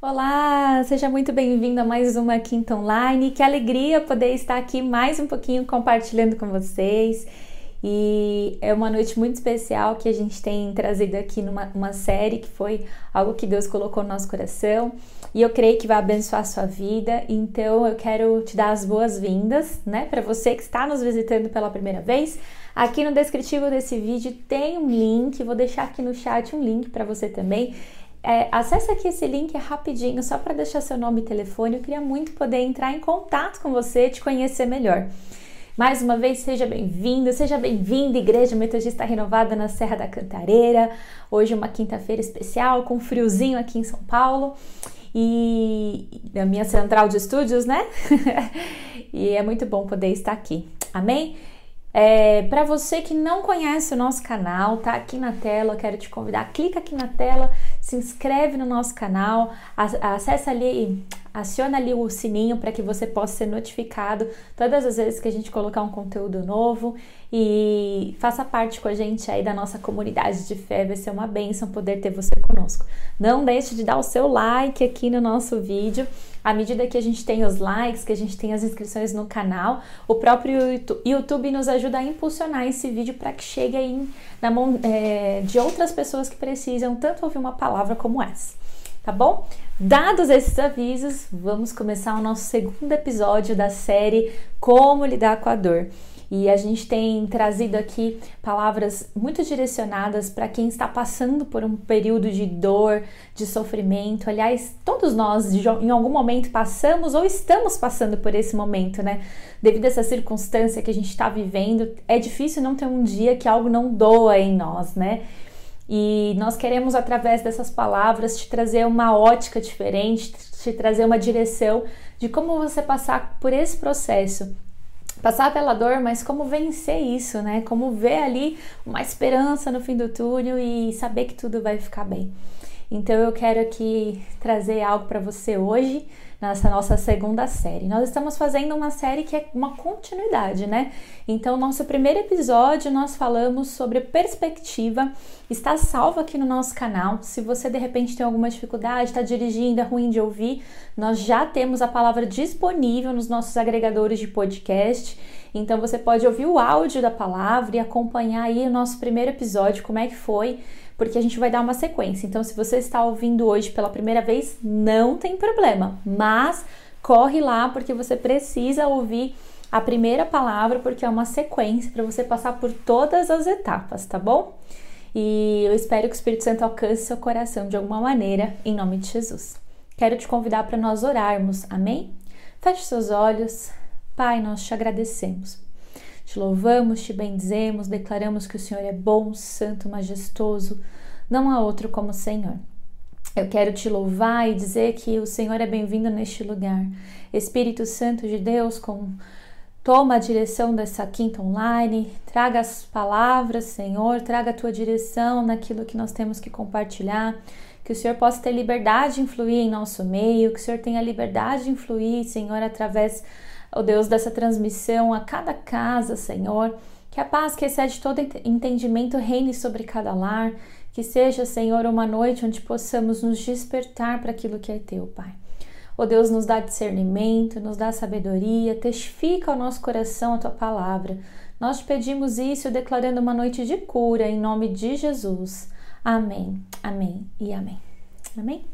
Olá, seja muito bem-vindo a mais uma Quinta Online. Que alegria poder estar aqui mais um pouquinho compartilhando com vocês. E é uma noite muito especial que a gente tem trazido aqui numa uma série que foi algo que Deus colocou no nosso coração e eu creio que vai abençoar a sua vida. Então eu quero te dar as boas-vindas, né, para você que está nos visitando pela primeira vez. Aqui no descritivo desse vídeo tem um link, vou deixar aqui no chat um link para você também. É, acesse aqui esse link rapidinho, só para deixar seu nome e telefone. Eu queria muito poder entrar em contato com você, te conhecer melhor. Mais uma vez, seja bem-vindo, seja bem-vinda, Igreja Metodista Renovada na Serra da Cantareira. Hoje, uma quinta-feira especial, com friozinho aqui em São Paulo e a minha central de estúdios, né? e é muito bom poder estar aqui. Amém? É, para você que não conhece o nosso canal, tá aqui na tela, quero te convidar, clica aqui na tela, se inscreve no nosso canal, acessa ali, aciona ali o sininho para que você possa ser notificado todas as vezes que a gente colocar um conteúdo novo e faça parte com a gente aí da nossa comunidade de fé, vai ser uma bênção poder ter você conosco. Não deixe de dar o seu like aqui no nosso vídeo à medida que a gente tem os likes, que a gente tem as inscrições no canal, o próprio YouTube nos ajuda a impulsionar esse vídeo para que chegue aí na mão é, de outras pessoas que precisam tanto ouvir uma palavra como essa. Tá bom? Dados esses avisos, vamos começar o nosso segundo episódio da série Como Lidar com a Dor. E a gente tem trazido aqui palavras muito direcionadas para quem está passando por um período de dor, de sofrimento. Aliás, todos nós em algum momento passamos ou estamos passando por esse momento, né? Devido a essa circunstância que a gente está vivendo, é difícil não ter um dia que algo não doa em nós, né? E nós queremos, através dessas palavras, te trazer uma ótica diferente, te trazer uma direção de como você passar por esse processo passar pela dor, mas como vencer isso, né? Como ver ali uma esperança no fim do túnel e saber que tudo vai ficar bem. Então eu quero aqui trazer algo para você hoje nessa nossa segunda série. Nós estamos fazendo uma série que é uma continuidade, né? Então, nosso primeiro episódio nós falamos sobre perspectiva, está salvo aqui no nosso canal. Se você de repente tem alguma dificuldade, está dirigindo, é ruim de ouvir, nós já temos a palavra disponível nos nossos agregadores de podcast. Então você pode ouvir o áudio da palavra e acompanhar aí o nosso primeiro episódio, como é que foi porque a gente vai dar uma sequência. Então, se você está ouvindo hoje pela primeira vez, não tem problema, mas corre lá porque você precisa ouvir a primeira palavra, porque é uma sequência para você passar por todas as etapas, tá bom? E eu espero que o Espírito Santo alcance seu coração de alguma maneira, em nome de Jesus. Quero te convidar para nós orarmos, amém? Feche seus olhos. Pai, nós te agradecemos te louvamos, te bendizemos, declaramos que o Senhor é bom, santo, majestoso, não há outro como o Senhor. Eu quero te louvar e dizer que o Senhor é bem-vindo neste lugar. Espírito Santo de Deus, com toma a direção dessa quinta online, traga as palavras, Senhor, traga a tua direção naquilo que nós temos que compartilhar. Que o Senhor possa ter liberdade de influir em nosso meio, que o Senhor tenha liberdade de influir, Senhor, através ó Deus, dessa transmissão a cada casa, Senhor. Que a paz que excede todo entendimento reine sobre cada lar. Que seja, Senhor, uma noite onde possamos nos despertar para aquilo que é teu, Pai. Ó Deus, nos dá discernimento, nos dá sabedoria, testifica ao nosso coração a tua palavra. Nós te pedimos isso declarando uma noite de cura em nome de Jesus. Amém, amém e amém. Amém?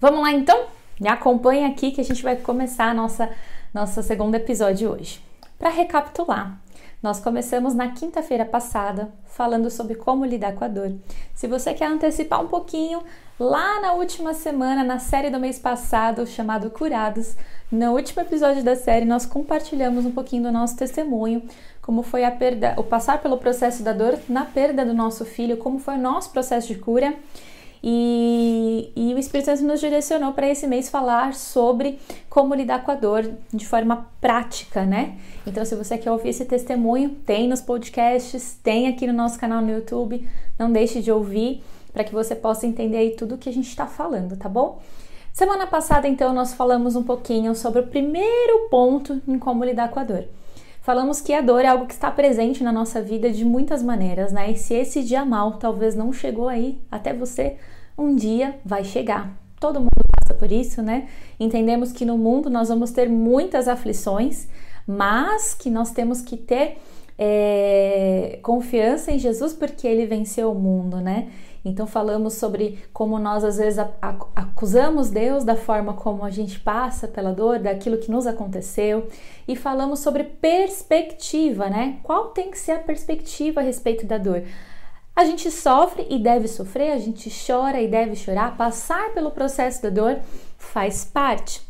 Vamos lá então? Me acompanha aqui que a gente vai começar a nossa, nosso segundo episódio hoje. Para recapitular, nós começamos na quinta-feira passada falando sobre como lidar com a dor. Se você quer antecipar um pouquinho, lá na última semana, na série do mês passado, chamado Curados, no último episódio da série, nós compartilhamos um pouquinho do nosso testemunho, como foi a perda, o passar pelo processo da dor na perda do nosso filho, como foi o nosso processo de cura. E, e, o Espírito Santo nos direcionou para esse mês falar sobre como lidar com a dor de forma prática, né? Então, se você quer ouvir esse testemunho, tem nos podcasts, tem aqui no nosso canal no YouTube, não deixe de ouvir para que você possa entender aí tudo o que a gente está falando, tá bom? Semana passada, então, nós falamos um pouquinho sobre o primeiro ponto em como lidar com a dor. Falamos que a dor é algo que está presente na nossa vida de muitas maneiras, né? E se esse dia mal talvez não chegou aí até você, um dia vai chegar. todo mundo passa por isso, né? Entendemos que no mundo nós vamos ter muitas aflições, mas que nós temos que ter é, confiança em Jesus porque ele venceu o mundo, né? Então falamos sobre como nós às vezes acusamos Deus da forma como a gente passa pela dor, daquilo que nos aconteceu, e falamos sobre perspectiva, né? Qual tem que ser a perspectiva a respeito da dor? A gente sofre e deve sofrer, a gente chora e deve chorar, passar pelo processo da dor faz parte.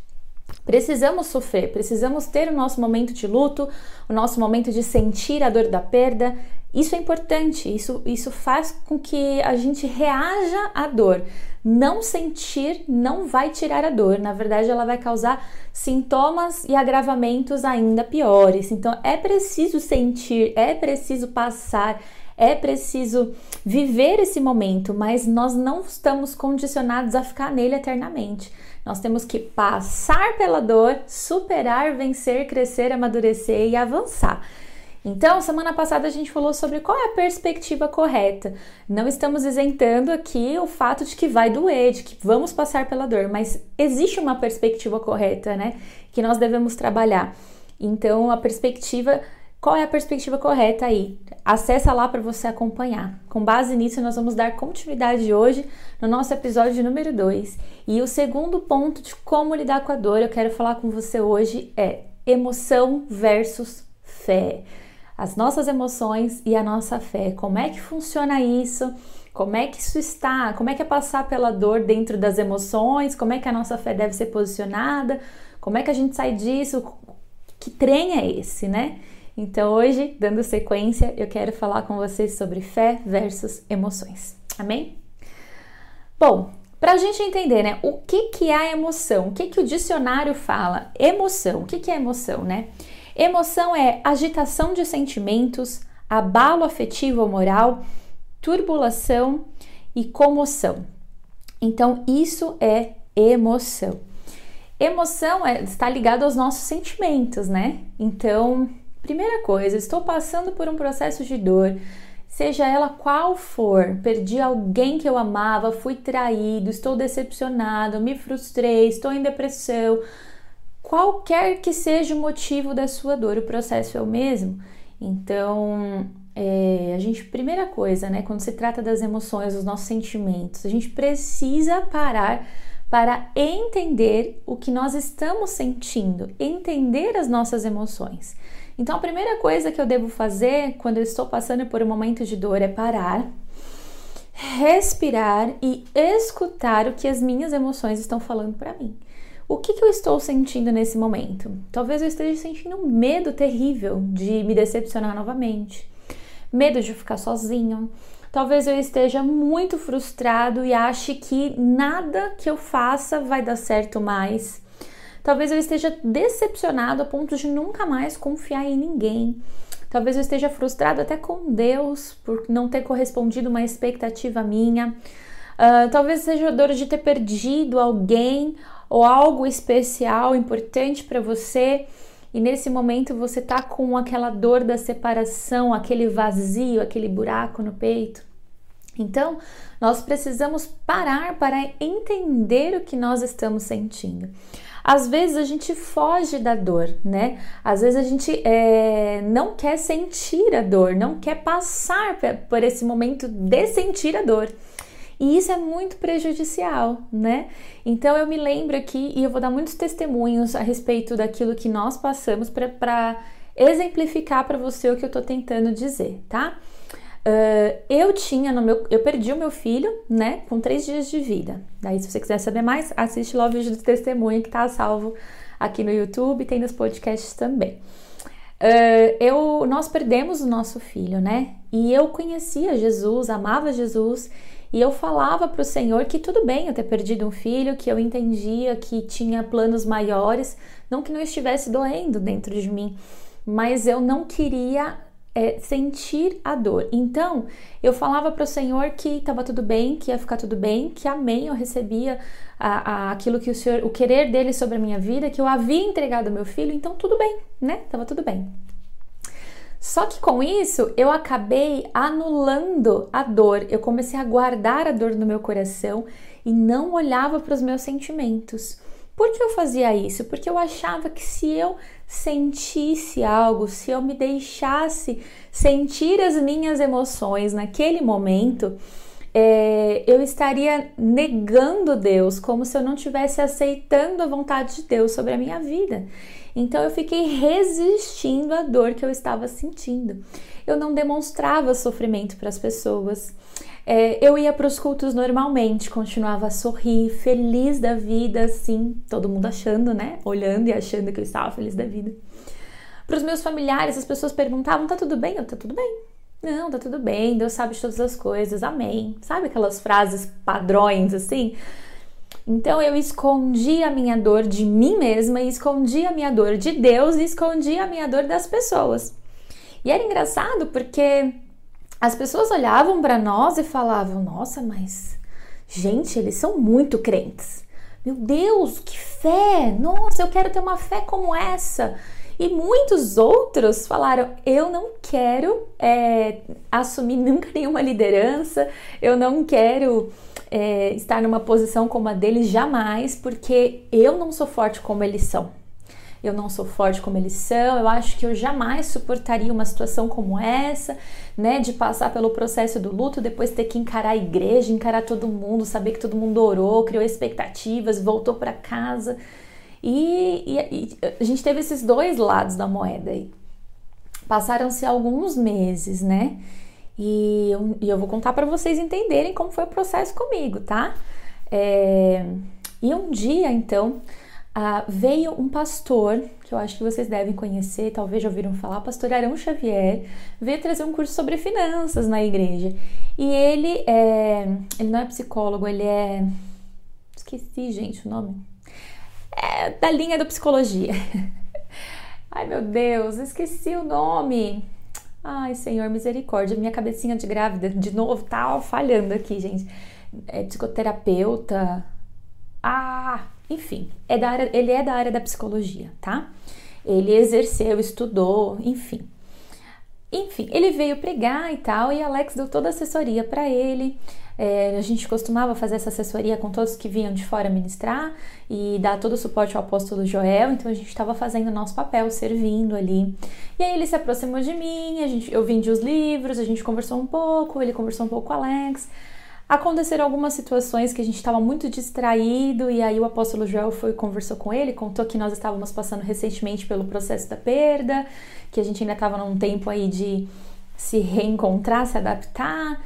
Precisamos sofrer, precisamos ter o nosso momento de luto, o nosso momento de sentir a dor da perda. Isso é importante, isso, isso faz com que a gente reaja à dor. Não sentir não vai tirar a dor, na verdade, ela vai causar sintomas e agravamentos ainda piores. Então, é preciso sentir, é preciso passar, é preciso viver esse momento, mas nós não estamos condicionados a ficar nele eternamente. Nós temos que passar pela dor, superar, vencer, crescer, amadurecer e avançar. Então, semana passada a gente falou sobre qual é a perspectiva correta. Não estamos isentando aqui o fato de que vai doer, de que vamos passar pela dor, mas existe uma perspectiva correta, né? Que nós devemos trabalhar. Então, a perspectiva qual é a perspectiva correta aí? Acessa lá para você acompanhar. Com base nisso, nós vamos dar continuidade hoje no nosso episódio número 2. E o segundo ponto de como lidar com a dor, eu quero falar com você hoje é emoção versus fé. As nossas emoções e a nossa fé. Como é que funciona isso? Como é que isso está? Como é que é passar pela dor dentro das emoções? Como é que a nossa fé deve ser posicionada? Como é que a gente sai disso? Que trem é esse, né? Então hoje, dando sequência, eu quero falar com vocês sobre fé versus emoções. Amém? Bom, para a gente entender, né, o que que é a emoção? O que que o dicionário fala? Emoção. O que que é emoção, né? Emoção é agitação de sentimentos, abalo afetivo ou moral, turbulação e comoção. Então, isso é emoção. Emoção é, está ligado aos nossos sentimentos, né? Então, Primeira coisa, estou passando por um processo de dor, seja ela qual for, perdi alguém que eu amava, fui traído, estou decepcionado, me frustrei, estou em depressão. Qualquer que seja o motivo da sua dor, o processo é o mesmo. Então, é, a gente, primeira coisa, né, quando se trata das emoções, dos nossos sentimentos, a gente precisa parar para entender o que nós estamos sentindo, entender as nossas emoções. Então, a primeira coisa que eu devo fazer quando eu estou passando por um momento de dor é parar, respirar e escutar o que as minhas emoções estão falando para mim. O que, que, eu estou sentindo nesse momento? Talvez eu esteja sentindo um medo terrível de me decepcionar novamente, medo de ficar sozinho. Talvez eu esteja muito frustrado e ache que nada que eu faça vai dar certo mais. Talvez eu esteja decepcionado a ponto de nunca mais confiar em ninguém. Talvez eu esteja frustrado até com Deus por não ter correspondido uma expectativa minha. Uh, talvez seja dor de ter perdido alguém ou algo especial, importante para você. E nesse momento você tá com aquela dor da separação, aquele vazio, aquele buraco no peito. Então, nós precisamos parar para entender o que nós estamos sentindo. Às vezes a gente foge da dor, né? Às vezes a gente é, não quer sentir a dor, não quer passar por esse momento de sentir a dor. E isso é muito prejudicial, né? Então eu me lembro aqui e eu vou dar muitos testemunhos a respeito daquilo que nós passamos para exemplificar para você o que eu tô tentando dizer, tá? Uh, eu tinha no meu. Eu perdi o meu filho, né? Com três dias de vida. Daí, se você quiser saber mais, assiste lá o vídeo do testemunho que tá salvo aqui no YouTube tem nos podcasts também. Uh, eu, nós perdemos o nosso filho, né? E eu conhecia Jesus, amava Jesus, e eu falava para o Senhor que tudo bem eu ter perdido um filho, que eu entendia que tinha planos maiores, não que não estivesse doendo dentro de mim, mas eu não queria é, sentir a dor. Então, eu falava para o Senhor que estava tudo bem, que ia ficar tudo bem, que amém, eu recebia a, a, aquilo que o Senhor, o querer dele sobre a minha vida, que eu havia entregado meu filho, então tudo bem, né? Tava tudo bem. Só que com isso eu acabei anulando a dor, eu comecei a guardar a dor no meu coração e não olhava para os meus sentimentos. Por que eu fazia isso? Porque eu achava que se eu sentisse algo, se eu me deixasse sentir as minhas emoções naquele momento, é, eu estaria negando Deus, como se eu não estivesse aceitando a vontade de Deus sobre a minha vida. Então eu fiquei resistindo à dor que eu estava sentindo. Eu não demonstrava sofrimento para as pessoas. É, eu ia para os cultos normalmente, continuava a sorrir, feliz da vida, assim, todo mundo achando, né? Olhando e achando que eu estava feliz da vida. Para os meus familiares, as pessoas perguntavam: tá tudo bem? Eu, tá tudo bem. Não, tá tudo bem, Deus sabe de todas as coisas, amém. Sabe aquelas frases padrões assim? Então eu escondi a minha dor de mim mesma, escondi a minha dor de Deus e escondi a minha dor das pessoas. E era engraçado porque as pessoas olhavam para nós e falavam: Nossa, mas gente, eles são muito crentes. Meu Deus, que fé! Nossa, eu quero ter uma fé como essa. E muitos outros falaram: eu não quero é, assumir nunca nenhuma liderança, eu não quero é, estar numa posição como a deles jamais, porque eu não sou forte como eles são eu não sou forte como eles são, eu acho que eu jamais suportaria uma situação como essa, né, de passar pelo processo do luto, depois ter que encarar a igreja, encarar todo mundo, saber que todo mundo orou, criou expectativas, voltou para casa. E, e, e, a gente teve esses dois lados da moeda aí. Passaram-se alguns meses, né? E eu, e eu vou contar para vocês entenderem como foi o processo comigo, tá? É, e um dia, então, veio um pastor, que eu acho que vocês devem conhecer, talvez já ouviram falar, pastor Arão Xavier, veio trazer um curso sobre finanças na igreja. E ele é. Ele não é psicólogo, ele é. Esqueci, gente, o nome. É da linha da psicologia. Ai, meu Deus, esqueci o nome. Ai, Senhor, misericórdia. Minha cabecinha de grávida, de novo, tá falhando aqui, gente. É psicoterapeuta. Ah, enfim, é da área, ele é da área da psicologia, tá? Ele exerceu, estudou, enfim. Enfim, ele veio pregar e tal, e Alex deu toda a assessoria para ele. É, a gente costumava fazer essa assessoria com todos que vinham de fora ministrar e dar todo o suporte ao apóstolo Joel, então a gente estava fazendo o nosso papel, servindo ali. E aí ele se aproximou de mim, a gente, eu vendi os livros, a gente conversou um pouco, ele conversou um pouco com Alex. Aconteceram algumas situações que a gente estava muito distraído e aí o apóstolo Joel foi conversou com ele, contou que nós estávamos passando recentemente pelo processo da perda, que a gente ainda estava num tempo aí de se reencontrar, se adaptar,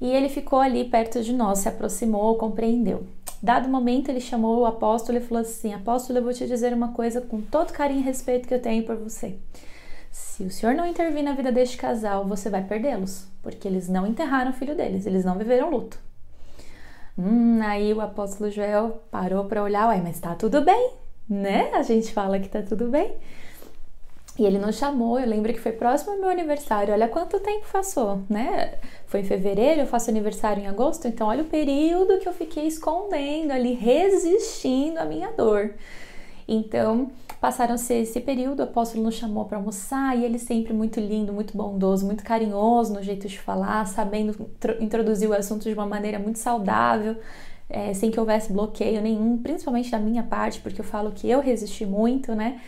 e ele ficou ali perto de nós, se aproximou, compreendeu. Dado momento, ele chamou o apóstolo e falou assim: Apóstolo, eu vou te dizer uma coisa com todo carinho e respeito que eu tenho por você. Se o senhor não intervir na vida deste casal, você vai perdê-los, porque eles não enterraram o filho deles, eles não viveram luto. Hum, aí o apóstolo Joel parou para olhar, ué, mas tá tudo bem, né? A gente fala que tá tudo bem. E ele nos chamou, eu lembro que foi próximo ao meu aniversário. Olha quanto tempo passou, né? Foi em fevereiro, eu faço aniversário em agosto, então olha o período que eu fiquei escondendo ali, resistindo à minha dor. Então, passaram-se esse período, o apóstolo nos chamou para almoçar e ele sempre muito lindo, muito bondoso, muito carinhoso no jeito de falar, sabendo introduzir o assunto de uma maneira muito saudável, é, sem que houvesse bloqueio nenhum, principalmente da minha parte, porque eu falo que eu resisti muito, né?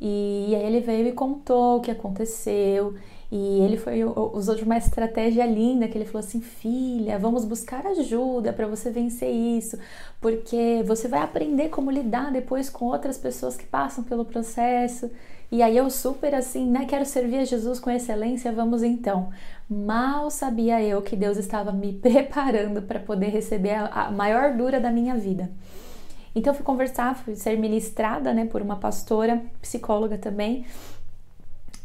E, e aí ele veio e contou o que aconteceu e ele foi usou de uma estratégia linda que ele falou assim: "Filha, vamos buscar ajuda para você vencer isso, porque você vai aprender como lidar depois com outras pessoas que passam pelo processo". E aí eu super assim, né, quero servir a Jesus com excelência, vamos então. Mal sabia eu que Deus estava me preparando para poder receber a, a maior dura da minha vida. Então fui conversar, fui ser ministrada, né, por uma pastora, psicóloga também,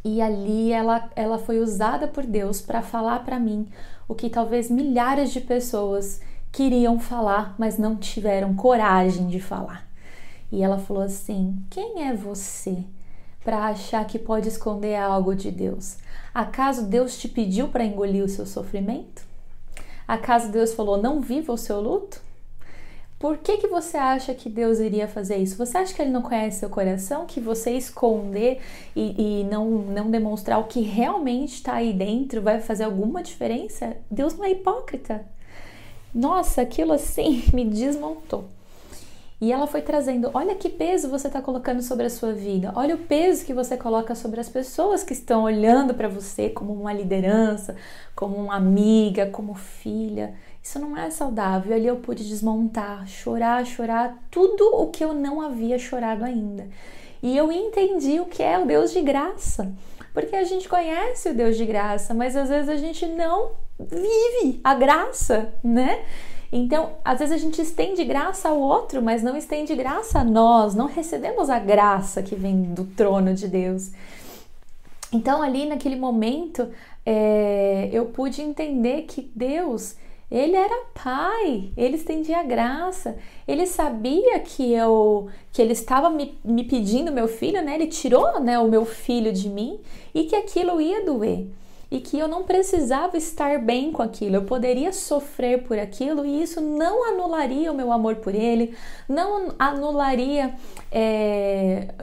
e ali ela, ela foi usada por Deus para falar para mim o que talvez milhares de pessoas queriam falar, mas não tiveram coragem de falar. E ela falou assim: Quem é você para achar que pode esconder algo de Deus? Acaso Deus te pediu para engolir o seu sofrimento? Acaso Deus falou: Não viva o seu luto? Por que, que você acha que Deus iria fazer isso? Você acha que Ele não conhece seu coração? Que você esconder e, e não, não demonstrar o que realmente está aí dentro vai fazer alguma diferença? Deus não é hipócrita. nossa, aquilo assim me desmontou. E ela foi trazendo: olha que peso você está colocando sobre a sua vida, olha o peso que você coloca sobre as pessoas que estão olhando para você como uma liderança, como uma amiga, como filha. Isso não é saudável. Ali eu pude desmontar, chorar, chorar tudo o que eu não havia chorado ainda. E eu entendi o que é o Deus de graça. Porque a gente conhece o Deus de graça, mas às vezes a gente não vive a graça, né? Então, às vezes a gente estende graça ao outro, mas não estende graça a nós, não recebemos a graça que vem do trono de Deus. Então, ali naquele momento, é, eu pude entender que Deus, ele era pai, ele estendia graça, ele sabia que eu que ele estava me, me pedindo meu filho, né? Ele tirou né, o meu filho de mim e que aquilo ia doer e que eu não precisava estar bem com aquilo, eu poderia sofrer por aquilo e isso não anularia o meu amor por ele, não anularia é,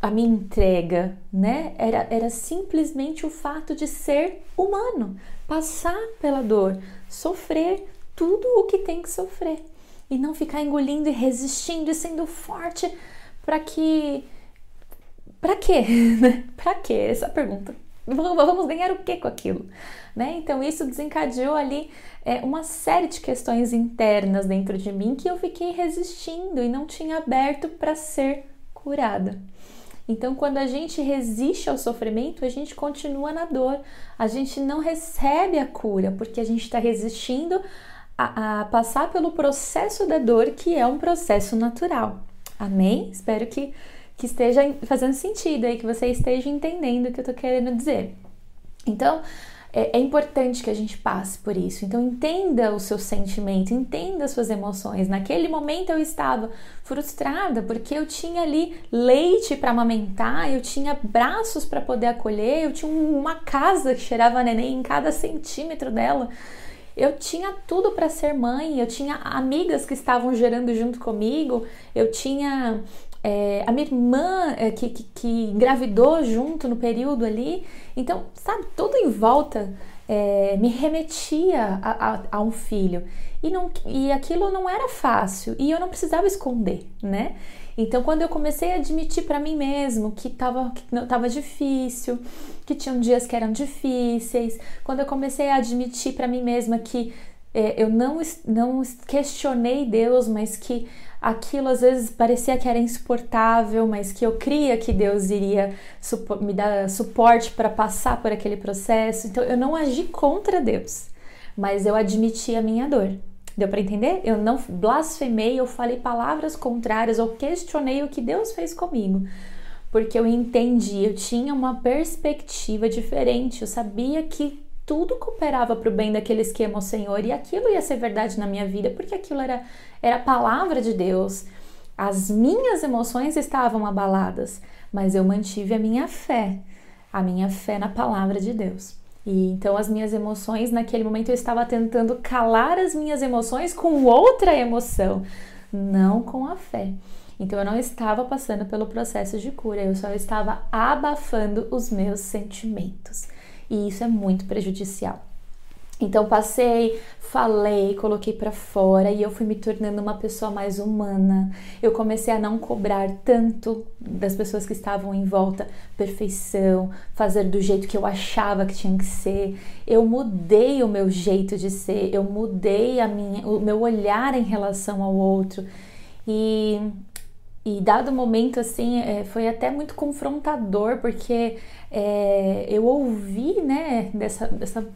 a minha entrega, né? Era, era simplesmente o fato de ser humano, passar pela dor, sofrer tudo o que tem que sofrer e não ficar engolindo e resistindo e sendo forte para que. Para quê? para quê? Essa pergunta vamos ganhar o que com aquilo? Né? Então isso desencadeou ali é, uma série de questões internas dentro de mim que eu fiquei resistindo e não tinha aberto para ser curada. Então, quando a gente resiste ao sofrimento, a gente continua na dor, a gente não recebe a cura, porque a gente está resistindo a, a passar pelo processo da dor, que é um processo natural. Amém? Espero que que esteja fazendo sentido aí, que você esteja entendendo o que eu tô querendo dizer. Então, é, é, importante que a gente passe por isso. Então, entenda o seu sentimento, entenda as suas emoções. Naquele momento eu estava frustrada porque eu tinha ali leite para amamentar, eu tinha braços para poder acolher, eu tinha uma casa que cheirava neném em cada centímetro dela. Eu tinha tudo para ser mãe, eu tinha amigas que estavam gerando junto comigo, eu tinha é, a minha irmã é, que, que, que, engravidou junto no período ali. Então, sabe, tudo em volta é, me remetia a, a, a, um filho. E, não, e aquilo não era fácil e eu não precisava esconder, né? Então, quando eu comecei a admitir para mim mesmo que estava que tava difícil, que tinham dias que eram difíceis, quando eu comecei a admitir para mim mesma que é, eu não, não questionei Deus, mas que aquilo às vezes parecia que era insuportável, mas que eu cria que Deus iria me dar suporte para passar por aquele processo. Então eu não agi contra Deus, mas eu admiti a minha dor. Deu para entender? Eu não blasfemei, eu falei palavras contrárias, ou questionei o que Deus fez comigo. Porque eu entendi, eu tinha uma perspectiva diferente, eu sabia que tudo cooperava para o bem daquele esquema, Senhor, e aquilo ia ser verdade na minha vida, porque aquilo era, era a palavra de Deus. As minhas emoções estavam abaladas, mas eu mantive a minha fé, a minha fé na palavra de Deus. E então as minhas emoções, naquele momento eu estava tentando calar as minhas emoções com outra emoção, não com a fé. Então eu não estava passando pelo processo de cura, eu só estava abafando os meus sentimentos e isso é muito prejudicial. Então passei, falei, coloquei para fora e eu fui me tornando uma pessoa mais humana. Eu comecei a não cobrar tanto das pessoas que estavam em volta perfeição, fazer do jeito que eu achava que tinha que ser. Eu mudei o meu jeito de ser, eu mudei a minha, o meu olhar em relação ao outro. E e dado momento assim é, foi até muito confrontador porque é, eu ouvi né dessa, dessa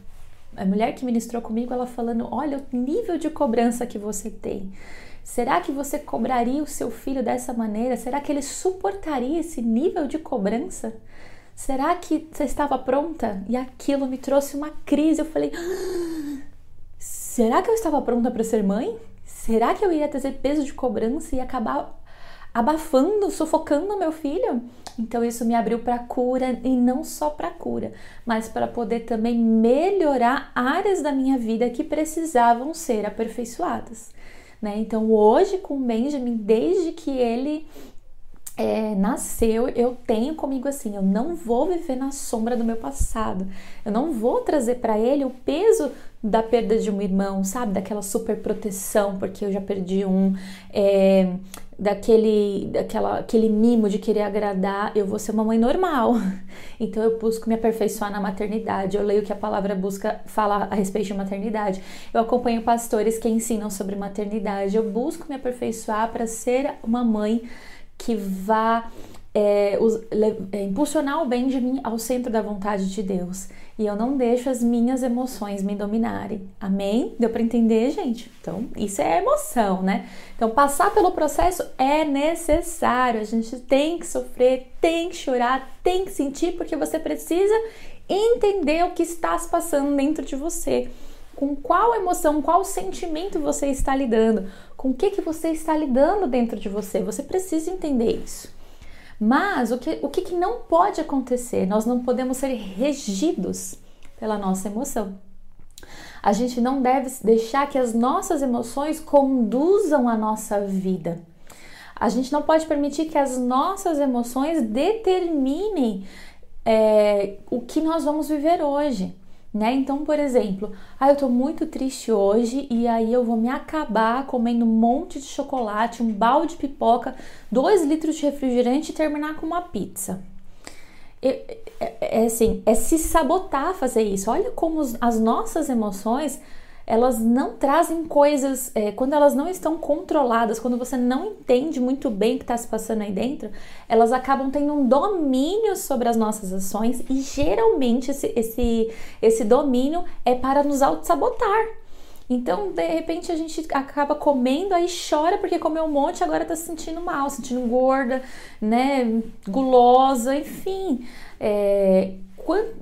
a mulher que ministrou comigo ela falando olha o nível de cobrança que você tem. Será que você cobraria o seu filho dessa maneira? Será que ele suportaria esse nível de cobrança? Será que você estava pronta? E aquilo me trouxe uma crise. Eu falei ah, será que eu estava pronta para ser mãe? Será que eu ia trazer peso de cobrança e acabar abafando, sufocando meu filho. Então isso me abriu para cura e não só para cura, mas para poder também melhorar áreas da minha vida que precisavam ser aperfeiçoadas. Né? Então hoje com o Benjamin, desde que ele é, nasceu, eu tenho comigo assim, eu não vou viver na sombra do meu passado. Eu não vou trazer para ele o peso da perda de um irmão, sabe? Daquela super proteção, porque eu já perdi um, é, daquele, daquela, aquele mimo de querer agradar. Eu vou ser uma mãe normal. Então eu busco me aperfeiçoar na maternidade. Eu leio que a palavra busca fala a respeito de maternidade. Eu acompanho pastores que ensinam sobre maternidade. Eu busco me aperfeiçoar para ser uma mãe que vá é, é, impulsionar o bem de mim ao centro da vontade de Deus. E eu não deixo as minhas emoções me dominarem. Amém? Deu para entender, gente? Então, isso é emoção, né? Então, passar pelo processo é necessário. A gente tem que sofrer, tem que chorar, tem que sentir, porque você precisa entender o que está se passando dentro de você com qual emoção, qual sentimento você está lidando, com o que, que você está lidando dentro de você. Você precisa entender isso. Mas o que, o que, que não pode acontecer? Nós não podemos ser regidos pela nossa emoção. A gente não deve deixar que as nossas emoções conduzam a nossa vida. A gente não pode permitir que as nossas emoções determinem é, o que nós vamos viver hoje né? Então, por exemplo, ah, eu tô muito triste hoje e aí eu vou me acabar comendo um monte de chocolate, um balde de pipoca, dois litros de refrigerante e terminar com uma pizza. É, é, é assim, é se sabotar fazer isso. Olha como as nossas emoções elas não trazem coisas, é, quando elas não estão controladas, quando você não entende muito bem o que está se passando aí dentro, elas acabam tendo um domínio sobre as nossas ações e geralmente esse, esse, esse domínio é para nos auto-sabotar. Então, de repente, a gente acaba comendo, aí chora porque comeu um monte, agora tá se sentindo mal, sentindo gorda, né, gulosa, enfim. É,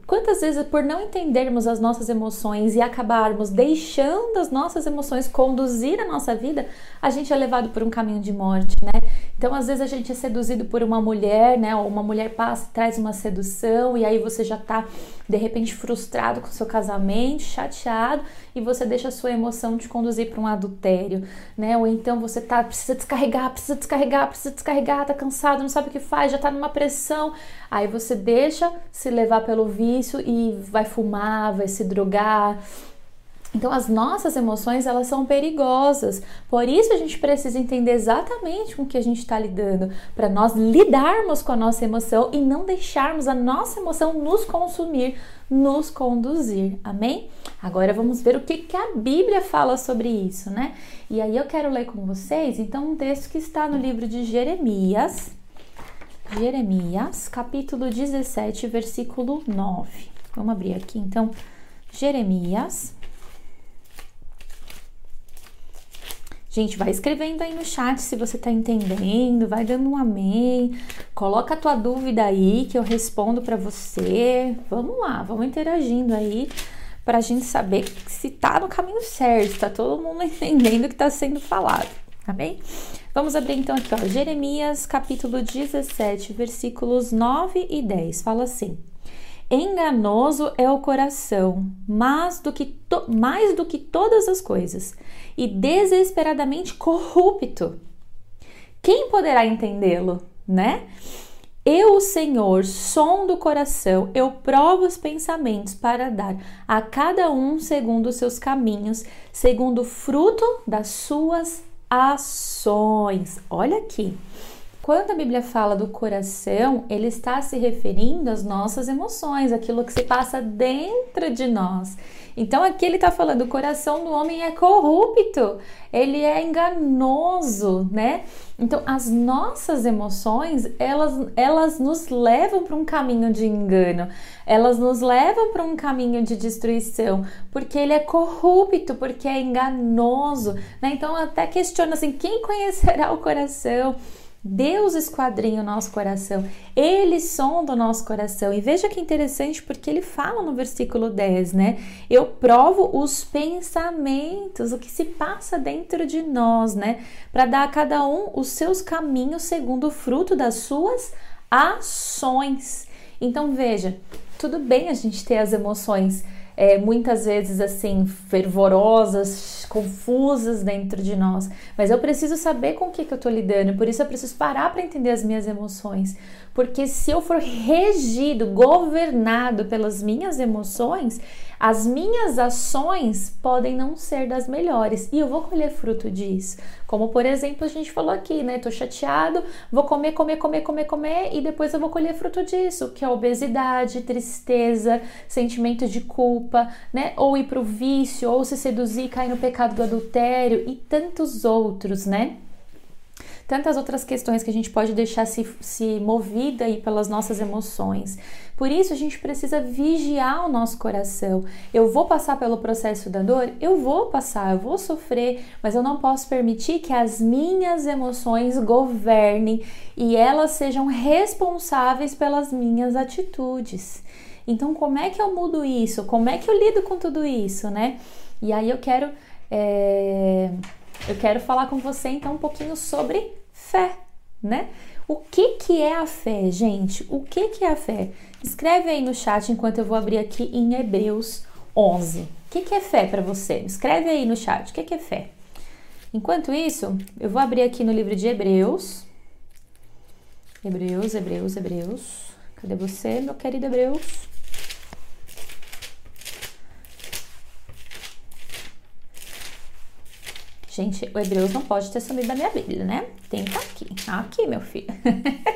quantas vezes por não entendermos as nossas emoções e acabarmos deixando as nossas emoções conduzir a nossa vida, a gente é levado por um caminho de morte, né? Então, às vezes a gente é seduzido por uma mulher, né? Ou uma mulher passa, traz uma sedução e aí você já tá de repente frustrado com o seu casamento, chateado e você deixa a sua emoção te conduzir para um adultério, né? Ou então você tá precisa descarregar, precisa descarregar, precisa descarregar, tá cansado, não sabe o que faz, já tá numa pressão. Aí você deixa se levar pelo vício e vai fumar, vai se drogar, então as nossas emoções elas são perigosas. Por isso a gente precisa entender exatamente com o que a gente está lidando, para nós lidarmos com a nossa emoção e não deixarmos a nossa emoção nos consumir, nos conduzir. Amém? Agora vamos ver o que, que a Bíblia fala sobre isso, né? E aí eu quero ler com vocês então um texto que está no livro de Jeremias. Jeremias, capítulo 17, versículo 9. Vamos abrir aqui então. Jeremias Gente, vai escrevendo aí no chat se você tá entendendo, vai dando um amém, coloca a tua dúvida aí que eu respondo para você. Vamos lá, vamos interagindo aí para a gente saber se tá no caminho certo, tá todo mundo entendendo o que está sendo falado, tá bem? Vamos abrir então aqui, ó, Jeremias capítulo 17, versículos 9 e 10. Fala assim: Enganoso é o coração, mais do que, mais do que todas as coisas, e desesperadamente corrupto. Quem poderá entendê-lo, né? Eu, o Senhor, som do coração, eu provo os pensamentos para dar a cada um segundo os seus caminhos, segundo o fruto das suas ações. Olha aqui. Quando a Bíblia fala do coração, ele está se referindo às nossas emoções, aquilo que se passa dentro de nós. Então aqui ele está falando, o coração do homem é corrupto, ele é enganoso, né? Então as nossas emoções, elas, elas nos levam para um caminho de engano, elas nos levam para um caminho de destruição, porque ele é corrupto, porque é enganoso, né? Então até questiona assim, quem conhecerá o coração? Deus esquadrinha o nosso coração, Ele sonda o nosso coração. E veja que interessante, porque ele fala no versículo 10, né? Eu provo os pensamentos, o que se passa dentro de nós, né? Para dar a cada um os seus caminhos segundo o fruto das suas ações. Então veja, tudo bem a gente ter as emoções é, muitas vezes assim fervorosas, confusas dentro de nós, mas eu preciso saber com o que, que eu tô lidando, por isso eu preciso parar para entender as minhas emoções, porque se eu for regido, governado pelas minhas emoções, as minhas ações podem não ser das melhores e eu vou colher fruto disso. Como por exemplo, a gente falou aqui, né? Tô chateado, vou comer, comer, comer, comer, comer e depois eu vou colher fruto disso, que é obesidade, tristeza, sentimento de culpa, né? Ou ir pro vício, ou se seduzir, cair no pecado do adultério e tantos outros, né? Tantas outras questões que a gente pode deixar se, se movida aí pelas nossas emoções. Por isso a gente precisa vigiar o nosso coração. Eu vou passar pelo processo da dor? Eu vou passar, eu vou sofrer, mas eu não posso permitir que as minhas emoções governem e elas sejam responsáveis pelas minhas atitudes. Então, como é que eu mudo isso? Como é que eu lido com tudo isso, né? E aí eu quero é, eu quero falar com você então um pouquinho sobre fé, né? O que que é a fé, gente? O que que é a fé? Escreve aí no chat enquanto eu vou abrir aqui em Hebreus 11. O que que é fé para você? Escreve aí no chat. O que que é fé? Enquanto isso, eu vou abrir aqui no livro de Hebreus. Hebreus, Hebreus, Hebreus. Cadê você, meu querido Hebreus? Gente, o Hebreus não pode ter sumido da minha Bíblia, né? Tem que estar tá aqui. Aqui, meu filho.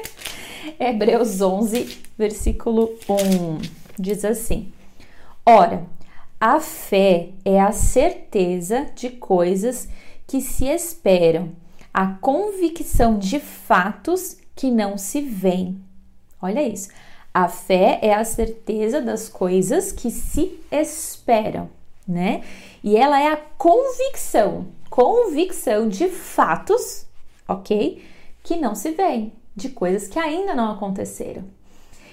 Hebreus 11, versículo 1. Diz assim: Ora, a fé é a certeza de coisas que se esperam, a convicção de fatos que não se veem. Olha isso. A fé é a certeza das coisas que se esperam, né? E ela é a convicção convicção de fatos, ok? Que não se veem, de coisas que ainda não aconteceram.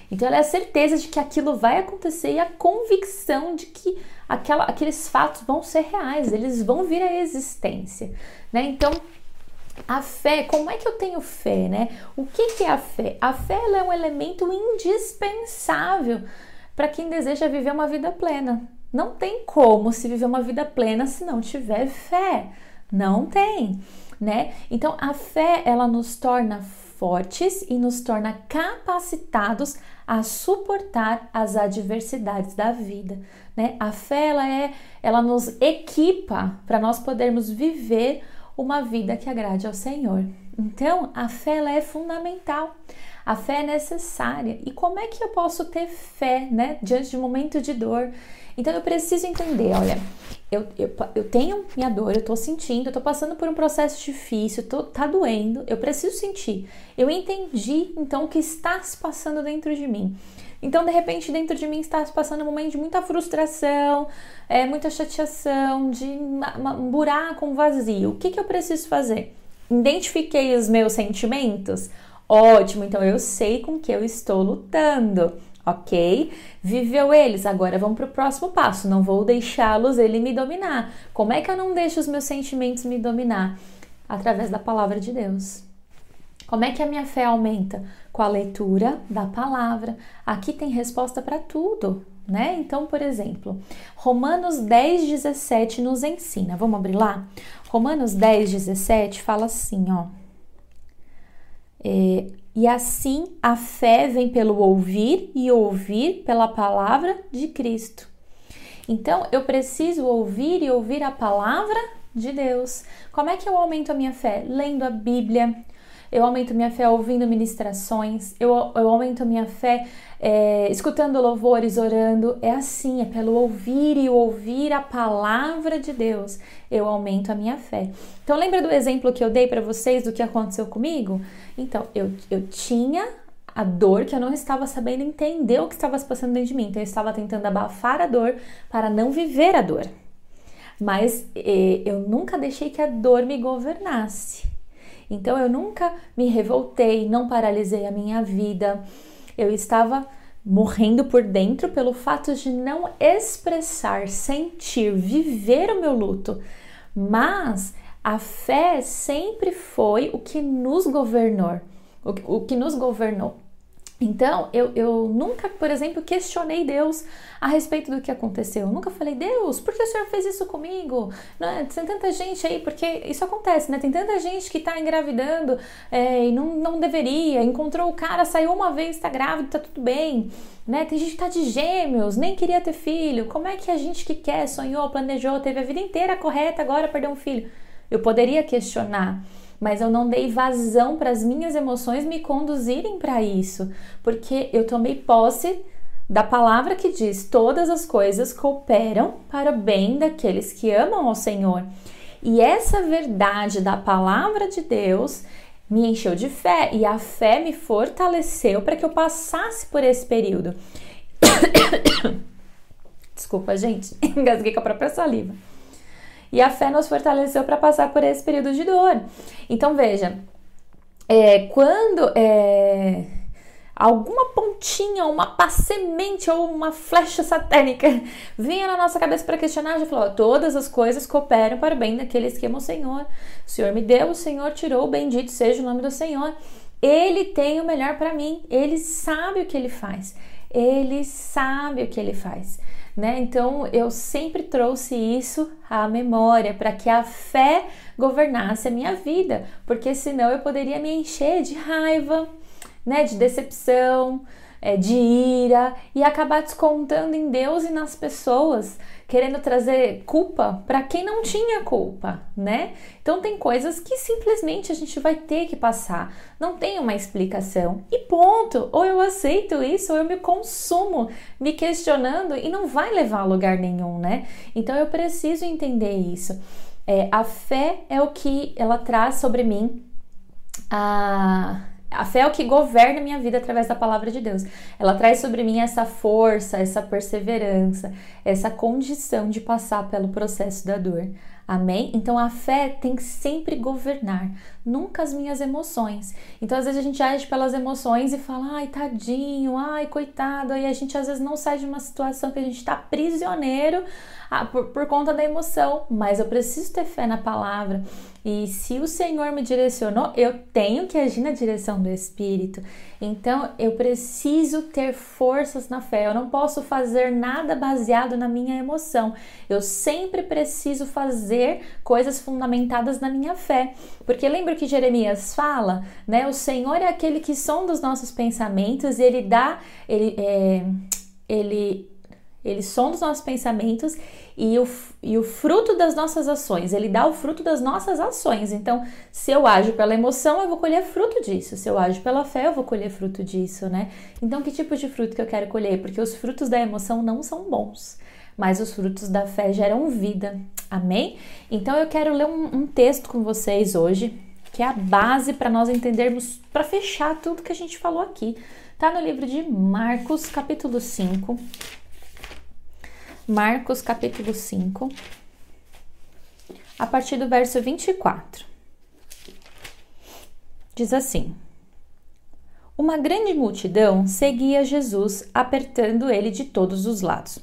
Então, ela é a certeza de que aquilo vai acontecer e a convicção de que aquela, aqueles fatos vão ser reais, eles vão vir à existência, né? Então, a fé, como é que eu tenho fé, né? O que, que é a fé? A fé é um elemento indispensável para quem deseja viver uma vida plena. Não tem como se viver uma vida plena se não tiver fé. Não tem, né? Então a fé ela nos torna fortes e nos torna capacitados a suportar as adversidades da vida, né? A fé ela é, ela nos equipa para nós podermos viver uma vida que agrade ao Senhor. Então, a fé ela é fundamental. A fé é necessária. E como é que eu posso ter fé, né, diante de um momento de dor? Então eu preciso entender, olha, eu, eu, eu tenho minha dor, eu tô sentindo, eu tô passando por um processo difícil, tô, tá doendo, eu preciso sentir. Eu entendi então o que está se passando dentro de mim. Então, de repente, dentro de mim está se passando um momento de muita frustração, é, muita chateação, de uma, uma, um buraco, um vazio. O que, que eu preciso fazer? Identifiquei os meus sentimentos? Ótimo, então eu sei com que eu estou lutando ok? Viveu eles, agora vamos para o próximo passo. Não vou deixá-los ele me dominar. Como é que eu não deixo os meus sentimentos me dominar? Através da palavra de Deus. Como é que a minha fé aumenta? Com a leitura da palavra. Aqui tem resposta para tudo, né? Então, por exemplo, Romanos 10, 17 nos ensina. Vamos abrir lá? Romanos 10, 17 fala assim, ó. É, e assim a fé vem pelo ouvir e ouvir pela palavra de Cristo. Então eu preciso ouvir e ouvir a palavra de Deus. Como é que eu aumento a minha fé? Lendo a Bíblia, eu aumento minha fé ouvindo ministrações, eu, eu aumento minha fé é, escutando louvores, orando. É assim, é pelo ouvir e ouvir a palavra de Deus, eu aumento a minha fé. Então, lembra do exemplo que eu dei para vocês do que aconteceu comigo? Então, eu, eu tinha a dor que eu não estava sabendo entender o que estava se passando dentro de mim. Então, eu estava tentando abafar a dor para não viver a dor. Mas eh, eu nunca deixei que a dor me governasse. Então eu nunca me revoltei, não paralisei a minha vida. Eu estava morrendo por dentro pelo fato de não expressar, sentir, viver o meu luto. Mas a fé sempre foi o que nos governou, o, que nos governou. Então, eu, eu nunca, por exemplo, questionei Deus a respeito do que aconteceu. Eu nunca falei, Deus, por que o Senhor fez isso comigo? Né? Tem tanta gente aí, porque isso acontece, né? Tem tanta gente que tá engravidando é, e não, não deveria, encontrou o cara, saiu uma vez, tá grávido, tá tudo bem. Né? Tem gente que tá de gêmeos, nem queria ter filho. Como é que a gente que quer, sonhou, planejou, teve a vida inteira correta, agora perdeu um filho? Eu poderia questionar mas eu não dei vazão para as minhas emoções me conduzirem para isso, porque eu tomei posse da palavra que diz: todas as coisas cooperam para o bem daqueles que amam ao Senhor. E essa verdade da palavra de Deus me encheu de fé e a fé me fortaleceu para que eu passasse por esse período. Desculpa, gente, engasguei com a própria saliva. E a fé nos fortaleceu para passar por esse período de dor. Então veja, é, quando é, alguma pontinha, uma semente ou uma flecha satânica vinha na nossa cabeça para questionar, já falou: todas as coisas cooperam para o bem daqueles que amam o Senhor. O Senhor me deu, o Senhor tirou, bendito seja o nome do Senhor. Ele tem o melhor para mim, ele sabe o que ele faz. Ele sabe o que ele faz né? Então eu sempre trouxe isso à memória para que a fé governasse a minha vida, porque senão eu poderia me encher de raiva, né? De decepção, é, de ira e acabar descontando em Deus e nas pessoas, querendo trazer culpa para quem não tinha culpa, né? Então tem coisas que simplesmente a gente vai ter que passar, não tem uma explicação e ponto. Ou eu aceito isso, ou eu me consumo me questionando e não vai levar a lugar nenhum, né? Então eu preciso entender isso. É, a fé é o que ela traz sobre mim a fé é o que governa a minha vida através da palavra de Deus. Ela traz sobre mim essa força, essa perseverança, essa condição de passar pelo processo da dor. Amém? Então a fé tem que sempre governar, nunca as minhas emoções. Então às vezes a gente age pelas emoções e fala, ai tadinho, ai coitado, aí a gente às vezes não sai de uma situação que a gente está prisioneiro por, por conta da emoção, mas eu preciso ter fé na palavra. E se o Senhor me direcionou, eu tenho que agir na direção do Espírito. Então eu preciso ter forças na fé. Eu não posso fazer nada baseado na minha emoção. Eu sempre preciso fazer coisas fundamentadas na minha fé. Porque lembra que Jeremias fala, né? O Senhor é aquele que sonda os nossos pensamentos e ele dá, ele, é, ele ele sonda os nossos pensamentos e o, e o fruto das nossas ações. Ele dá o fruto das nossas ações. Então, se eu ajo pela emoção, eu vou colher fruto disso. Se eu ajo pela fé, eu vou colher fruto disso, né? Então, que tipo de fruto que eu quero colher? Porque os frutos da emoção não são bons, mas os frutos da fé geram vida. Amém? Então, eu quero ler um, um texto com vocês hoje, que é a base para nós entendermos, para fechar tudo que a gente falou aqui. Tá no livro de Marcos, capítulo 5 Marcos capítulo 5, a partir do verso 24. Diz assim: Uma grande multidão seguia Jesus, apertando ele de todos os lados.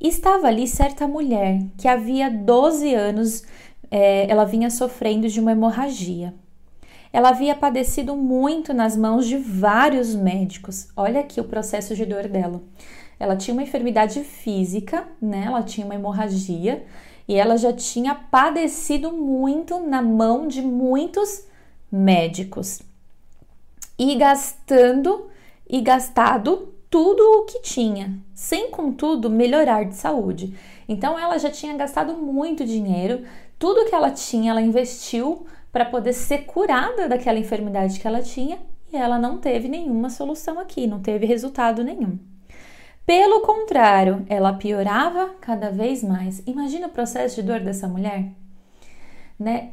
Estava ali certa mulher que havia 12 anos é, ela vinha sofrendo de uma hemorragia. Ela havia padecido muito nas mãos de vários médicos. Olha aqui o processo de dor dela ela tinha uma enfermidade física, né? Ela tinha uma hemorragia e ela já tinha padecido muito na mão de muitos médicos e gastando e gastado tudo o que tinha, sem contudo melhorar de saúde. Então ela já tinha gastado muito dinheiro, tudo que ela tinha ela investiu para poder ser curada daquela enfermidade que ela tinha e ela não teve nenhuma solução aqui, não teve resultado nenhum. Pelo contrário, ela piorava cada vez mais. Imagina o processo de dor dessa mulher, né?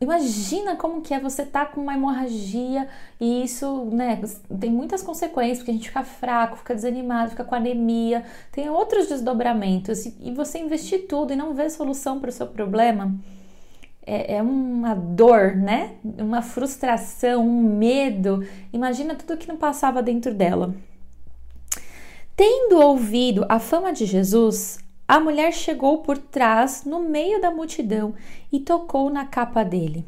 Imagina como que é você tá com uma hemorragia e isso, né, tem muitas consequências, porque a gente fica fraco, fica desanimado, fica com anemia, tem outros desdobramentos e você investir tudo e não ver solução para o seu problema é, é uma dor, né? Uma frustração, um medo. Imagina tudo que não passava dentro dela. Tendo ouvido a fama de Jesus, a mulher chegou por trás, no meio da multidão, e tocou na capa dele.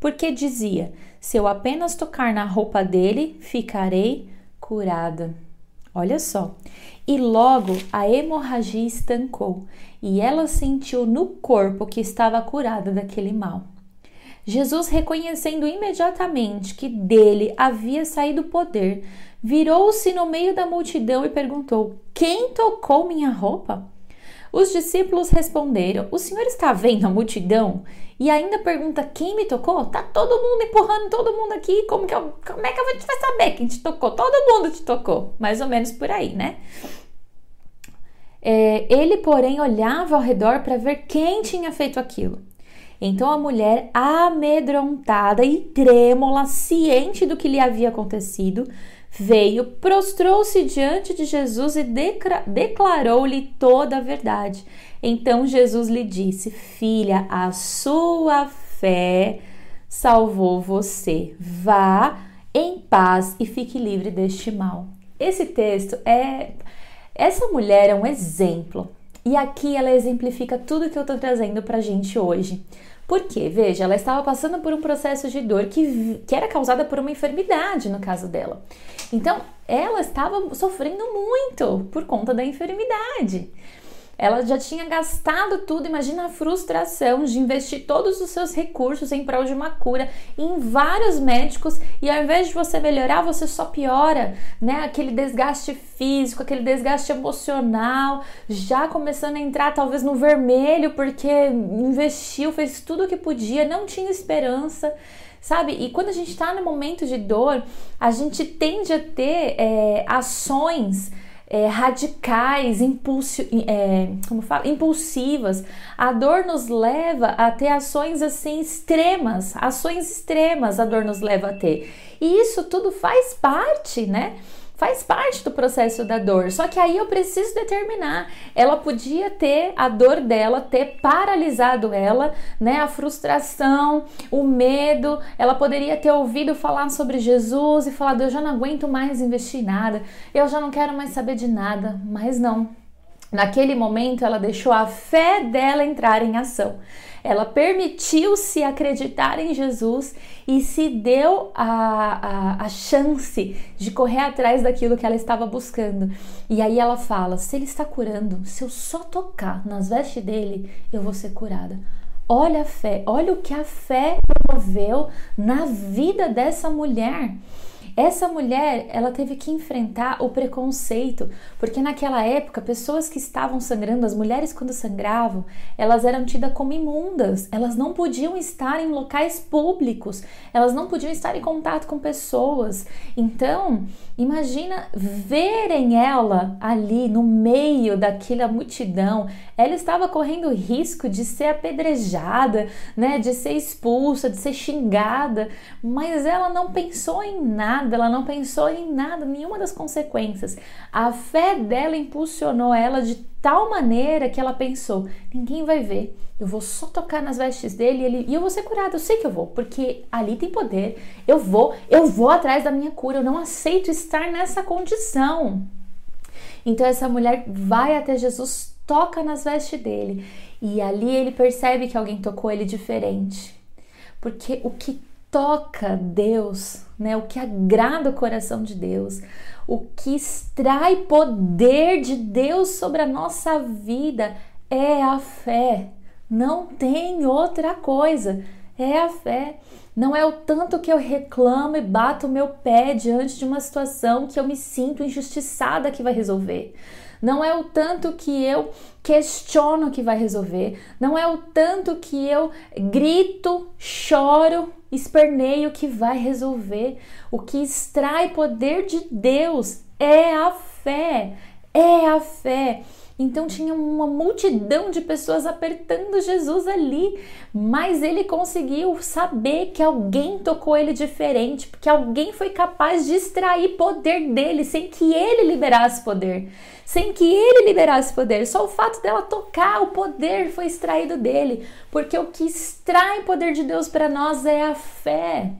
Porque dizia: Se eu apenas tocar na roupa dele, ficarei curada. Olha só. E logo a hemorragia estancou e ela sentiu no corpo que estava curada daquele mal. Jesus, reconhecendo imediatamente que dele havia saído poder, virou-se no meio da multidão e perguntou: Quem tocou minha roupa? Os discípulos responderam: O senhor está vendo a multidão? E ainda pergunta: Quem me tocou? Tá todo mundo empurrando todo mundo aqui. Como, que eu, como é que a gente vai saber quem te tocou? Todo mundo te tocou. Mais ou menos por aí, né? É, ele, porém, olhava ao redor para ver quem tinha feito aquilo. Então a mulher, amedrontada e trêmula, ciente do que lhe havia acontecido, veio, prostrou-se diante de Jesus e declarou-lhe toda a verdade. Então Jesus lhe disse: Filha, a sua fé salvou você. Vá em paz e fique livre deste mal. Esse texto é. Essa mulher é um exemplo. E aqui ela exemplifica tudo que eu tô trazendo pra gente hoje. Porque, veja, ela estava passando por um processo de dor que, que era causada por uma enfermidade, no caso dela. Então, ela estava sofrendo muito por conta da enfermidade. Ela já tinha gastado tudo, imagina a frustração de investir todos os seus recursos em prol de uma cura em vários médicos e ao invés de você melhorar, você só piora, né? Aquele desgaste físico, aquele desgaste emocional, já começando a entrar talvez no vermelho porque investiu, fez tudo o que podia, não tinha esperança sabe? E quando a gente está no momento de dor, a gente tende a ter é, ações é, radicais, impulsi é, como fala? impulsivas. A dor nos leva a ter ações assim extremas, ações extremas a dor nos leva a ter. E isso tudo faz parte, né? Faz parte do processo da dor. Só que aí eu preciso determinar. Ela podia ter a dor dela, ter paralisado ela, né? A frustração, o medo. Ela poderia ter ouvido falar sobre Jesus e falado: eu já não aguento mais investir em nada, eu já não quero mais saber de nada. Mas não. Naquele momento, ela deixou a fé dela entrar em ação. Ela permitiu-se acreditar em Jesus e se deu a, a, a chance de correr atrás daquilo que ela estava buscando. E aí ela fala: se ele está curando, se eu só tocar nas vestes dele, eu vou ser curada. Olha a fé, olha o que a fé promoveu na vida dessa mulher. Essa mulher, ela teve que enfrentar o preconceito, porque naquela época, pessoas que estavam sangrando, as mulheres quando sangravam, elas eram tidas como imundas, elas não podiam estar em locais públicos, elas não podiam estar em contato com pessoas. Então, imagina verem ela ali no meio daquela multidão, ela estava correndo risco de ser apedrejada, né, de ser expulsa, de ser xingada, mas ela não pensou em nada nada, ela não pensou em nada, nenhuma das consequências. A fé dela impulsionou ela de tal maneira que ela pensou: ninguém vai ver, eu vou só tocar nas vestes dele e, ele, e eu vou ser curada. Eu sei que eu vou, porque ali tem poder. Eu vou, eu vou atrás da minha cura. Eu não aceito estar nessa condição. Então essa mulher vai até Jesus, toca nas vestes dele e ali ele percebe que alguém tocou ele diferente. Porque o que toca Deus, né? O que agrada o coração de Deus, o que extrai poder de Deus sobre a nossa vida é a fé. Não tem outra coisa. É a fé. Não é o tanto que eu reclamo e bato o meu pé diante de uma situação que eu me sinto injustiçada que vai resolver. Não é o tanto que eu questiono que vai resolver. Não é o tanto que eu grito, choro, esperneio que vai resolver. O que extrai poder de Deus é a fé. É a fé. Então tinha uma multidão de pessoas apertando Jesus ali, mas ele conseguiu saber que alguém tocou ele diferente, porque alguém foi capaz de extrair poder dele sem que ele liberasse poder, sem que ele liberasse poder. Só o fato dela tocar, o poder foi extraído dele, porque o que extrai poder de Deus para nós é a fé.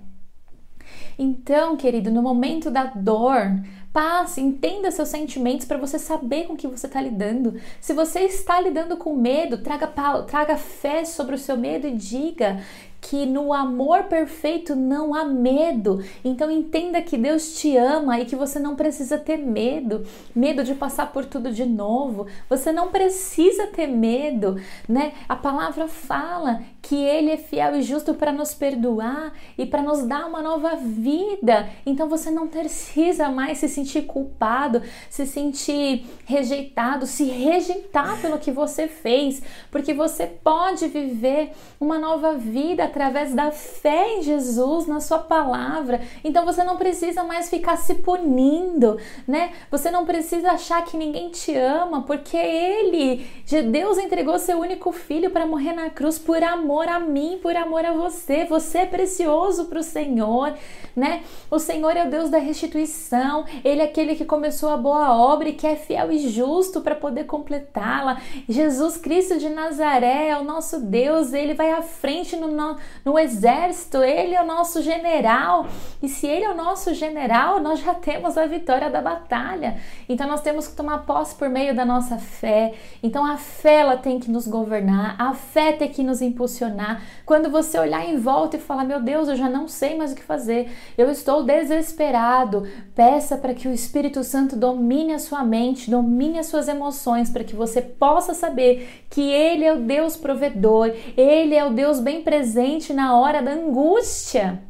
Então, querido, no momento da dor, Passe, entenda seus sentimentos para você saber com que você está lidando. Se você está lidando com medo, traga, traga fé sobre o seu medo e diga que no amor perfeito não há medo. Então entenda que Deus te ama e que você não precisa ter medo, medo de passar por tudo de novo. Você não precisa ter medo, né? A palavra fala que ele é fiel e justo para nos perdoar e para nos dar uma nova vida. Então você não precisa mais se sentir culpado, se sentir rejeitado, se rejeitar pelo que você fez, porque você pode viver uma nova vida através da fé em Jesus, na sua palavra. Então você não precisa mais ficar se punindo, né? Você não precisa achar que ninguém te ama, porque ele, Deus entregou seu único filho para morrer na cruz por amor a mim, por amor a você. Você é precioso para o Senhor, né? O Senhor é o Deus da restituição, ele é aquele que começou a boa obra e que é fiel e justo para poder completá-la. Jesus Cristo de Nazaré é o nosso Deus, ele vai à frente no, no, no exército, ele é o nosso general. E se ele é o nosso general, nós já temos a vitória da batalha. Então nós temos que tomar posse por meio da nossa fé. Então a fé ela tem que nos governar, a fé tem que nos impulsionar. Quando você olhar em volta e falar: "Meu Deus, eu já não sei mais o que fazer. Eu estou desesperado". Peça para que o Espírito Santo domine a sua mente, domine as suas emoções, para que você possa saber que ele é o Deus provedor, ele é o Deus bem presente na hora da angústia.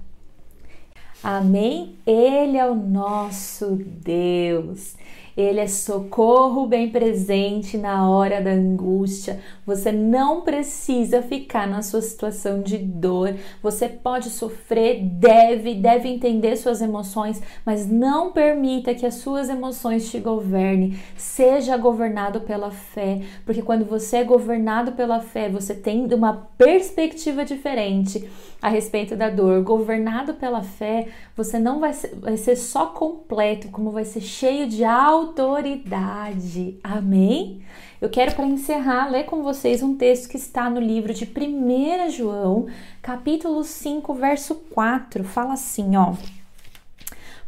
Amém? Ele é o nosso Deus. Ele é socorro bem presente na hora da angústia. Você não precisa ficar na sua situação de dor. Você pode sofrer, deve, deve entender suas emoções, mas não permita que as suas emoções te governem. Seja governado pela fé, porque quando você é governado pela fé, você tem uma perspectiva diferente a respeito da dor. Governado pela fé, você não vai ser, vai ser só completo, como vai ser cheio de autoridade. Amém? Eu quero, para encerrar, ler com vocês um texto que está no livro de 1 João, capítulo 5, verso 4. Fala assim, ó.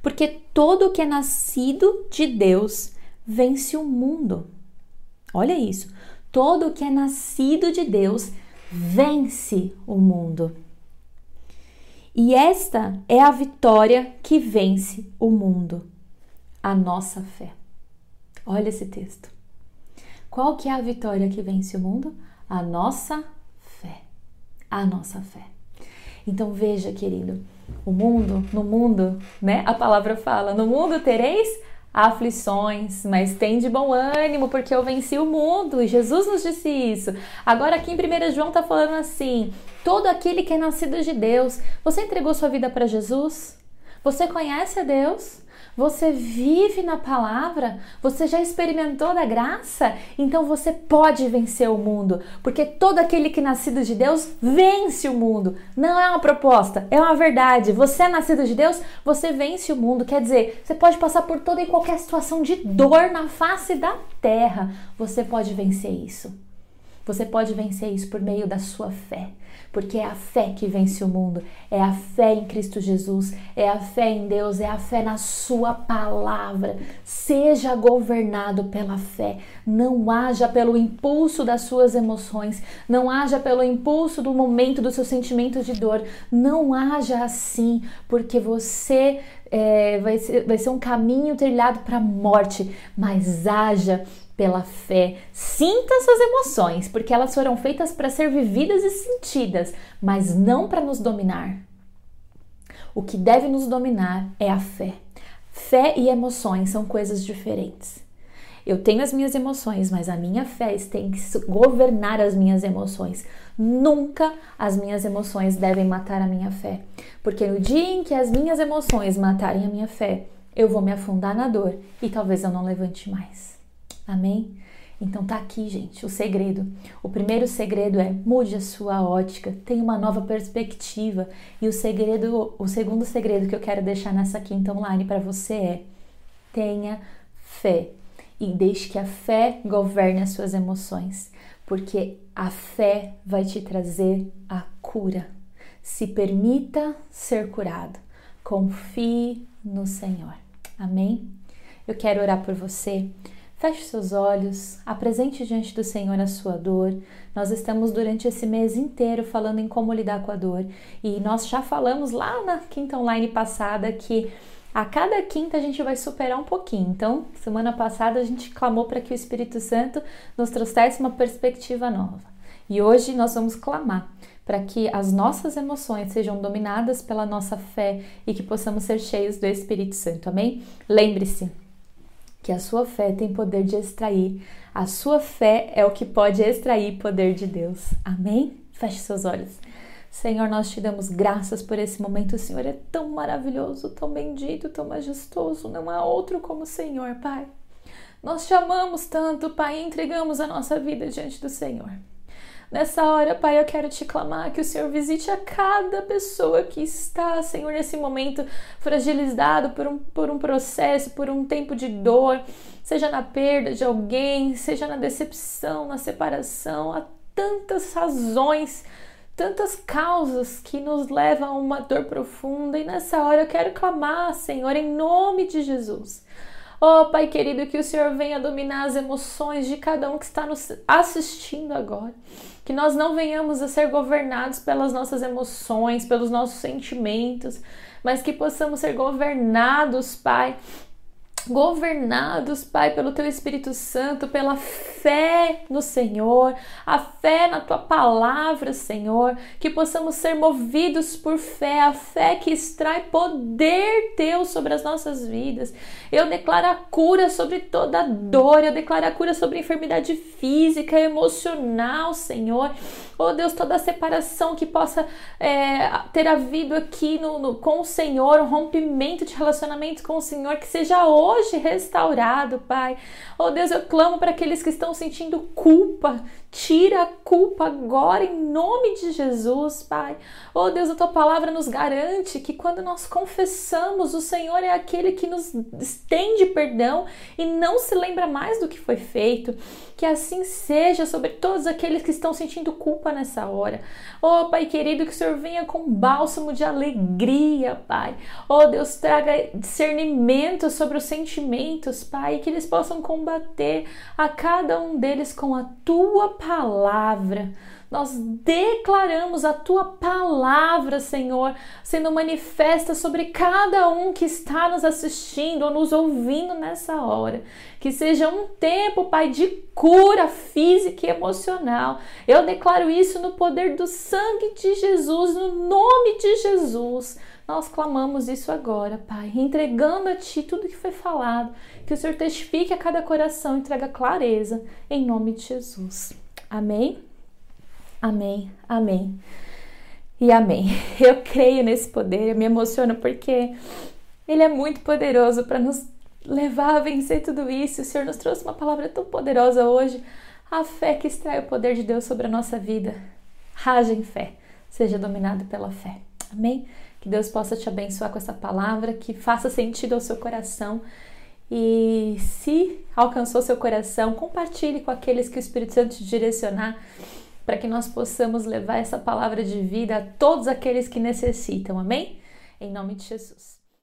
Porque todo que é nascido de Deus vence o mundo. Olha isso. Todo que é nascido de Deus vence o mundo. E esta é a vitória que vence o mundo, a nossa fé. Olha esse texto. Qual que é a vitória que vence o mundo? A nossa fé. A nossa fé. Então veja, querido, o mundo, no mundo, né? A palavra fala: "No mundo tereis aflições, mas tem de bom ânimo, porque eu venci o mundo. E Jesus nos disse isso. Agora aqui em 1 João está falando assim: todo aquele que é nascido de Deus, você entregou sua vida para Jesus? Você conhece a Deus? Você vive na palavra? Você já experimentou da graça? Então você pode vencer o mundo, porque todo aquele que é nascido de Deus vence o mundo. Não é uma proposta, é uma verdade. Você é nascido de Deus, você vence o mundo. Quer dizer, você pode passar por toda e qualquer situação de dor na face da terra. Você pode vencer isso. Você pode vencer isso por meio da sua fé porque é a fé que vence o mundo, é a fé em Cristo Jesus, é a fé em Deus, é a fé na Sua palavra. Seja governado pela fé, não haja pelo impulso das suas emoções, não haja pelo impulso do momento do seu sentimento de dor, não haja assim, porque você é, vai, ser, vai ser um caminho trilhado para a morte, mas haja pela fé. Sinta suas emoções, porque elas foram feitas para ser vividas e sentidas, mas não para nos dominar. O que deve nos dominar é a fé. Fé e emoções são coisas diferentes. Eu tenho as minhas emoções, mas a minha fé tem que governar as minhas emoções. Nunca as minhas emoções devem matar a minha fé, porque no dia em que as minhas emoções matarem a minha fé, eu vou me afundar na dor e talvez eu não levante mais. Amém? Então tá aqui, gente, o segredo. O primeiro segredo é mude a sua ótica, tenha uma nova perspectiva. E o segredo, o segundo segredo que eu quero deixar nessa quinta online para você é tenha fé e deixe que a fé governe as suas emoções, porque a fé vai te trazer a cura. Se permita ser curado. Confie no Senhor. Amém? Eu quero orar por você Feche seus olhos, apresente diante do Senhor a sua dor. Nós estamos durante esse mês inteiro falando em como lidar com a dor e nós já falamos lá na quinta online passada que a cada quinta a gente vai superar um pouquinho. Então, semana passada a gente clamou para que o Espírito Santo nos trouxesse uma perspectiva nova. E hoje nós vamos clamar para que as nossas emoções sejam dominadas pela nossa fé e que possamos ser cheios do Espírito Santo. Amém? Lembre-se, que a sua fé tem poder de extrair. A sua fé é o que pode extrair poder de Deus. Amém? Feche seus olhos. Senhor, nós te damos graças por esse momento. O Senhor é tão maravilhoso, tão bendito, tão majestoso. Não há outro como o Senhor, Pai. Nós te amamos tanto, Pai, e entregamos a nossa vida diante do Senhor. Nessa hora, Pai, eu quero te clamar que o Senhor visite a cada pessoa que está, Senhor, nesse momento fragilizado por um, por um processo, por um tempo de dor, seja na perda de alguém, seja na decepção, na separação, há tantas razões tantas causas que nos levam a uma dor profunda e nessa hora eu quero clamar, Senhor, em nome de Jesus. Oh, Pai querido, que o Senhor venha dominar as emoções de cada um que está nos assistindo agora que nós não venhamos a ser governados pelas nossas emoções, pelos nossos sentimentos, mas que possamos ser governados, Pai, governados, Pai, pelo Teu Espírito Santo, pela fé no Senhor, a fé na Tua palavra, Senhor, que possamos ser movidos por fé, a fé que extrai poder Teu sobre as nossas vidas. Eu declaro a cura sobre toda dor, eu declaro a cura sobre enfermidade física, emocional, Senhor. Oh Deus, toda a separação que possa é, ter havido aqui no, no, com o Senhor, um rompimento de relacionamento com o Senhor, que seja hoje restaurado, Pai. Oh Deus, eu clamo para aqueles que estão sentindo culpa, Tira a culpa agora em nome de Jesus, Pai. Oh Deus, a tua palavra nos garante que quando nós confessamos, o Senhor é aquele que nos estende perdão e não se lembra mais do que foi feito. Que assim seja sobre todos aqueles que estão sentindo culpa nessa hora. Oh Pai querido, que o Senhor venha com bálsamo de alegria, Pai. Oh Deus, traga discernimento sobre os sentimentos, Pai, que eles possam combater a cada um deles com a tua palavra. Nós declaramos a tua palavra, Senhor, sendo manifesta sobre cada um que está nos assistindo ou nos ouvindo nessa hora. Que seja um tempo, Pai, de cura física e emocional. Eu declaro isso no poder do sangue de Jesus, no nome de Jesus. Nós clamamos isso agora, Pai, entregando a Ti tudo que foi falado. Que o Senhor testifique a cada coração, entrega clareza, em nome de Jesus. Amém? Amém, amém e amém. Eu creio nesse poder, eu me emociono porque ele é muito poderoso para nos levar a vencer tudo isso. O Senhor nos trouxe uma palavra tão poderosa hoje, a fé que extrai o poder de Deus sobre a nossa vida. Raja em fé, seja dominado pela fé. Amém? Que Deus possa te abençoar com essa palavra, que faça sentido ao seu coração e se alcançou seu coração, compartilhe com aqueles que o Espírito Santo te direcionar para que nós possamos levar essa palavra de vida a todos aqueles que necessitam. Amém? Em nome de Jesus.